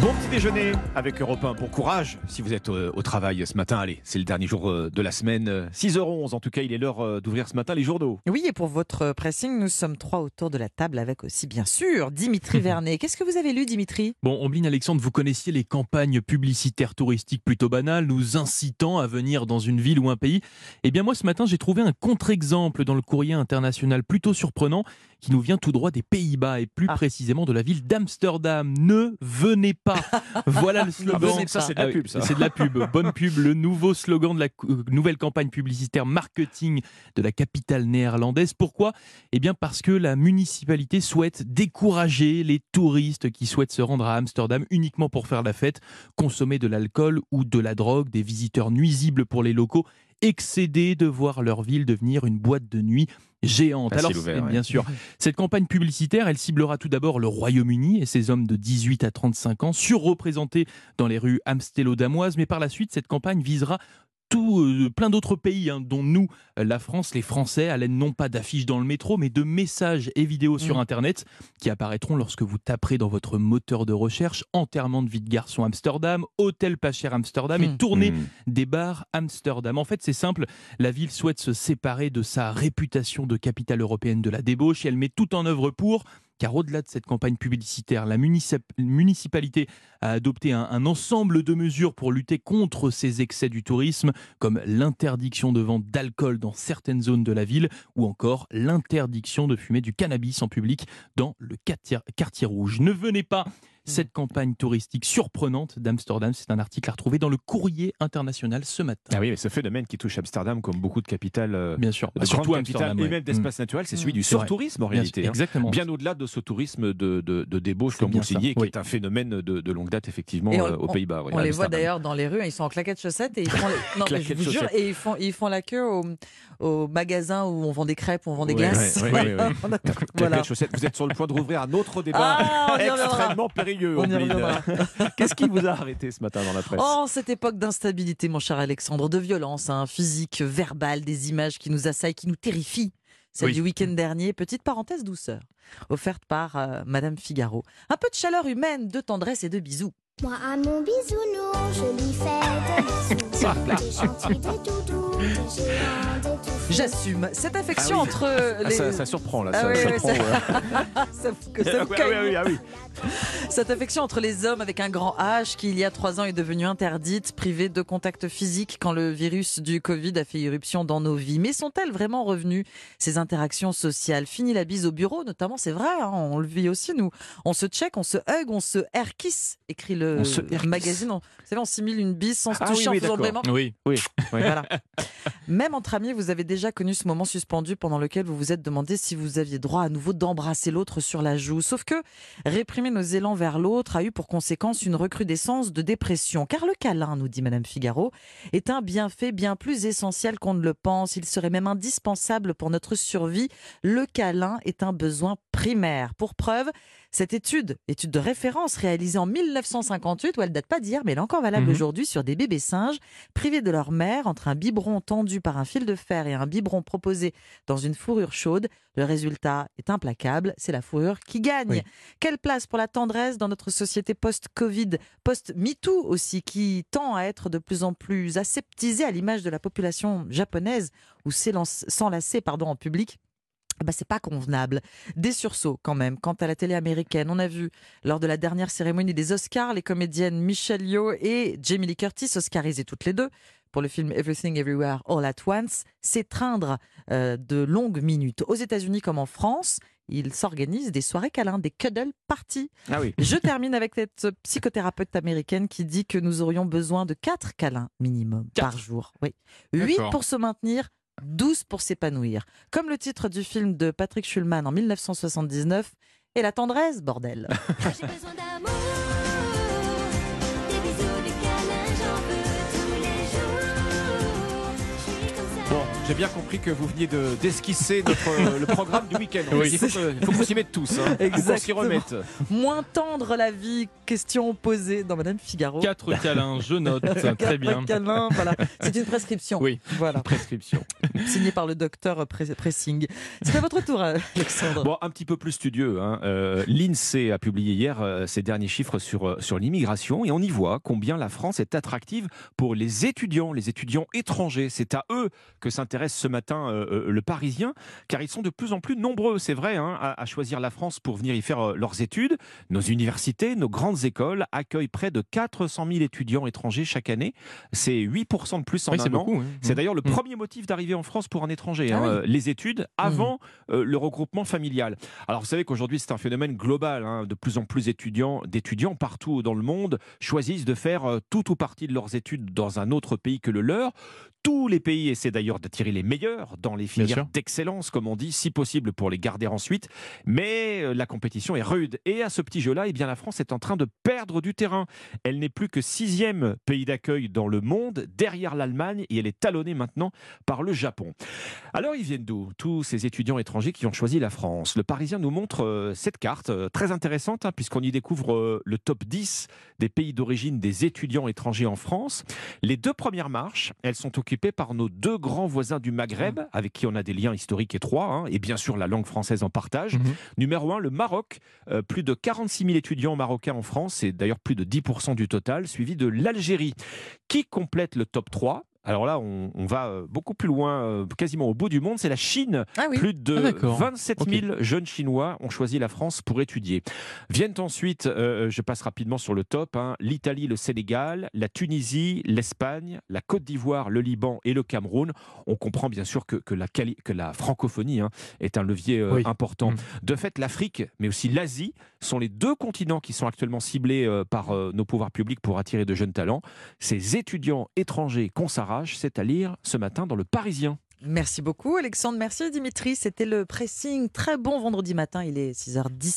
Bon petit déjeuner avec Europe 1. Bon courage si vous êtes au, au travail ce matin. Allez, c'est le dernier jour euh, de la semaine. Euh, 6h11 en tout cas, il est l'heure euh, d'ouvrir ce matin les journaux. Oui, et pour votre pressing, nous sommes trois autour de la table avec aussi, bien sûr, Dimitri Vernet. Qu'est-ce que vous avez lu, Dimitri? Bon, Ombline Alexandre, vous connaissiez les campagnes publicitaires touristiques plutôt banales, nous incitant à venir dans une ville ou un pays. Eh bien, moi, ce matin, j'ai trouvé un contre-exemple dans le courrier international plutôt surprenant qui nous vient tout droit des Pays-Bas et plus Ah. précisément de la ville d'Amsterdam. Ne venez pas. voilà le slogan. venez Ça, pas. c'est de la Ah pub, ça. C'est de la pub. Bonne pub. Le nouveau slogan de la euh, nouvelle campagne publicitaire marketing de la capitale néerlandaise. Pourquoi? Eh bien, parce que la municipalité souhaite décourager les touristes qui souhaitent se rendre à Amsterdam uniquement pour faire la fête, consommer de l'alcool ou de la drogue, des visiteurs nuisibles pour les locaux, excédés de voir leur ville devenir une boîte de nuit géante. Facile Alors, ouvert, c'est- ouais. bien sûr, cette campagne publicitaire, elle ciblera tout d'abord le Royaume-Uni et ses hommes de 18 à 35 ans, surreprésentés dans les rues amstélodamoises, mais par la suite, cette campagne visera tout, euh, plein d'autres pays, hein, dont nous, euh, la France, les Français, à l'aide non pas d'affiches dans le métro, mais de messages et vidéos sur Mm. Internet qui apparaîtront lorsque vous taperez dans votre moteur de recherche enterrement de vie de garçon Amsterdam, hôtel pas cher Amsterdam et Mm. tournée Mmh. des bars Amsterdam. En fait, c'est simple, la ville souhaite se séparer de sa réputation de capitale européenne de la débauche et elle met tout en œuvre pour, car au-delà de cette campagne publicitaire, la municip- municipalité a adopté un, ensemble de mesures pour lutter contre ces excès du tourisme, comme l'interdiction de vente d'alcool dans certaines zones de la ville ou encore l'interdiction de fumer du cannabis en public dans le quartier rouge. Ne venez pas cette campagne touristique surprenante d'Amsterdam, c'est un article à retrouver dans le courrier international ce matin. Ah oui, mais ce phénomène qui touche Amsterdam comme beaucoup de capitales, euh, Bien sûr, de Bah, surtout capitales Amsterdam. et même d'espaces naturels, c'est celui Mm. du surtourisme en Bien réalité. sûr, hein. Exactement. Bien au-delà de ce tourisme de, de, de débauche, comme vous signez, ça, qui oui. est un phénomène de, de longue date, effectivement, on- euh, aux on- Pays-Bas. oui, On les voit d'ailleurs dans les rues, ils sont en claquettes chaussettes et ils font, les- non, mais je Claquettes vous jure, chaussettes. et ils font, ils font la queue au, au magasin où on vend des crêpes, où on vend des Ouais, glaces. ouais, ouais, a- Claquettes, voilà. chaussettes. Vous êtes sur le point de rouvrir un autre débat Ah, extrêmement périlleux. On y Ombline. reviendra. Qu'est-ce qui vous a arrêté ce matin dans la presse Oh, cette époque d'instabilité, mon cher Alexandre, de violence hein, physique, verbale, des images qui nous assaillent, qui nous terrifient. Celle Oui. du week-end dernier, petite parenthèse douceur, offerte par euh, Madame Figaro. Un peu de chaleur humaine, de tendresse et de bisous. Moi à mon bisounours, je lui fais des bisous. Des gentils, des doudous, J'assume cette affection Ah oui. entre Ah, les. ça, ça surprend là. Ah ça oui, oui, ouais. Ça. Cette affection entre les hommes avec un grand H qui, il y a trois ans, est devenue interdite, privée de contact physique quand le virus du Covid a fait irruption dans nos vies. Mais sont-elles vraiment revenues, ces interactions sociales? Fini la bise au bureau, notamment, c'est vrai, hein, on le vit aussi, nous. On se check, on se hug, on se air kiss, écrit le magazine. On, vous savez, on simule une bise sans se Ah toucher en faisant vraiment. Oui, oui. Voilà. Même entre amis, vous avez déjà connu ce moment suspendu pendant lequel vous vous êtes demandé si vous aviez droit à nouveau d'embrasser l'autre sur la joue. Sauf que réprimer nos élans vers l'autre a eu pour conséquence une recrudescence de dépression. Car le câlin, nous dit Madame Figaro, est un bienfait bien plus essentiel qu'on ne le pense. Il serait même indispensable pour notre survie. Le câlin est un besoin primaire. Pour preuve, cette étude, étude de référence réalisée en 1958, où elle date pas d'hier, mais elle est encore valable Mhm. aujourd'hui sur des bébés singes privés de leur mère entre un biberon tendu par un fil de fer et un biberon proposé dans une fourrure chaude. Le résultat est implacable, c'est la fourrure qui gagne. Oui. Quelle place pour la tendresse dans notre société post-Covid, post-MeToo aussi, qui tend à être de plus en plus aseptisée à l'image de la population japonaise ou s'élan- s'enlacer pardon, en public? Bah, c'est pas convenable. Des sursauts quand même. Quant à la télé américaine, on a vu lors de la dernière cérémonie des Oscars les comédiennes Michelle Yeoh et Jamie Lee Curtis, oscarisées toutes les deux pour le film Everything Everywhere All at Once, s'étreindre euh, de longues minutes. Aux États-Unis comme en France, il s'organise des soirées câlins, des cuddle parties. Ah oui. Je termine avec cette psychothérapeute américaine qui dit que nous aurions besoin de quatre câlins minimum par jour. Oui. 8 D'accord. pour se maintenir, 12 pour s'épanouir. Comme le titre du film de Patrick Schulman en 1979, et la tendresse, bordel. J'ai besoin d'amour, J'ai bien compris que vous veniez de- d'esquisser notre le programme du week-end. Oui. Il faut que- faut qu'on s'y mette tous. Hein. Il faut qu'on s'y Exactement. remette. Moins tendre la vie, question posée dans Madame Figaro. Quatre câlins, je note. Très bien. câlins, voilà. C'est une prescription. Oui. Voilà. Prescription. Signée par le docteur Press- Pressing. C'est à votre tour, Alexandre. Bon, un petit peu plus studieux. Hein. Euh, L'INSEE a publié hier euh, ses derniers chiffres sur, euh, sur l'immigration et on y voit combien la France est attractive pour les étudiants, les étudiants étrangers. C'est à eux que s'intéresse ce matin euh, euh, le Parisien, car ils sont de plus en plus nombreux, c'est vrai, hein, à, à choisir la France pour venir y faire euh, leurs études. Nos universités, nos grandes écoles accueillent près de 400 000 étudiants étrangers chaque année. C'est 8% de plus en Oui, un an. oui. C'est d'ailleurs le Mm. premier motif d'arrivée en France pour un étranger, Ah hein, oui. les études avant euh, le regroupement familial. Alors vous savez qu'aujourd'hui c'est un phénomène global, hein, de plus en plus d'étudiants, d'étudiants partout dans le monde choisissent de faire tout ou partie de leurs études dans un autre pays que le leur. Tous les pays essaient d'ailleurs d'attirer les meilleurs dans les filières d'excellence, comme on dit, si possible pour les garder ensuite. Mais euh, la compétition est rude. Et à ce petit jeu-là, eh bien, la France est en train de perdre du terrain. Elle n'est plus que sixième pays d'accueil dans le monde, derrière l'Allemagne, et elle est talonnée maintenant par le Japon. Alors, ils viennent d'où Tous ces étudiants étrangers qui ont choisi la France? Le Parisien nous montre euh, cette carte, euh, très intéressante, hein, puisqu'on y découvre euh, le top 10 des pays d'origine des étudiants étrangers en France. Les deux premières marches, elles sont occupées par nos deux grands voisins du Maghreb, avec qui on a des liens historiques étroits, hein, et bien sûr la langue française en partage. Mhm. Numéro 1, le Maroc. Euh, plus de 46 000 étudiants marocains en France, c'est d'ailleurs plus de 10% du total, suivi de l'Algérie. Qui complète le top 3 alors là, on, on va euh, beaucoup plus loin, euh, quasiment au bout du monde, c'est la Chine. Ah oui. Plus de Ah, d'accord. 27 000 jeunes Chinois ont choisi la France pour étudier. Viennent ensuite, euh, je passe rapidement sur le top, hein, l'Italie, le Sénégal, la Tunisie, l'Espagne, la Côte d'Ivoire, le Liban et le Cameroun. On comprend bien sûr que, que la, quali- que la francophonie hein, est un levier euh, Oui. important. Mm. De fait, l'Afrique, mais aussi l'Asie, sont les deux continents qui sont actuellement ciblés euh, par euh, nos pouvoirs publics pour attirer de jeunes talents. Ces étudiants étrangers qu'on s'arrache, c'est à lire ce matin dans le Parisien. Merci beaucoup, Alexandre. Merci, Dimitri. C'était le pressing. Très bon vendredi matin. Il est 6h17.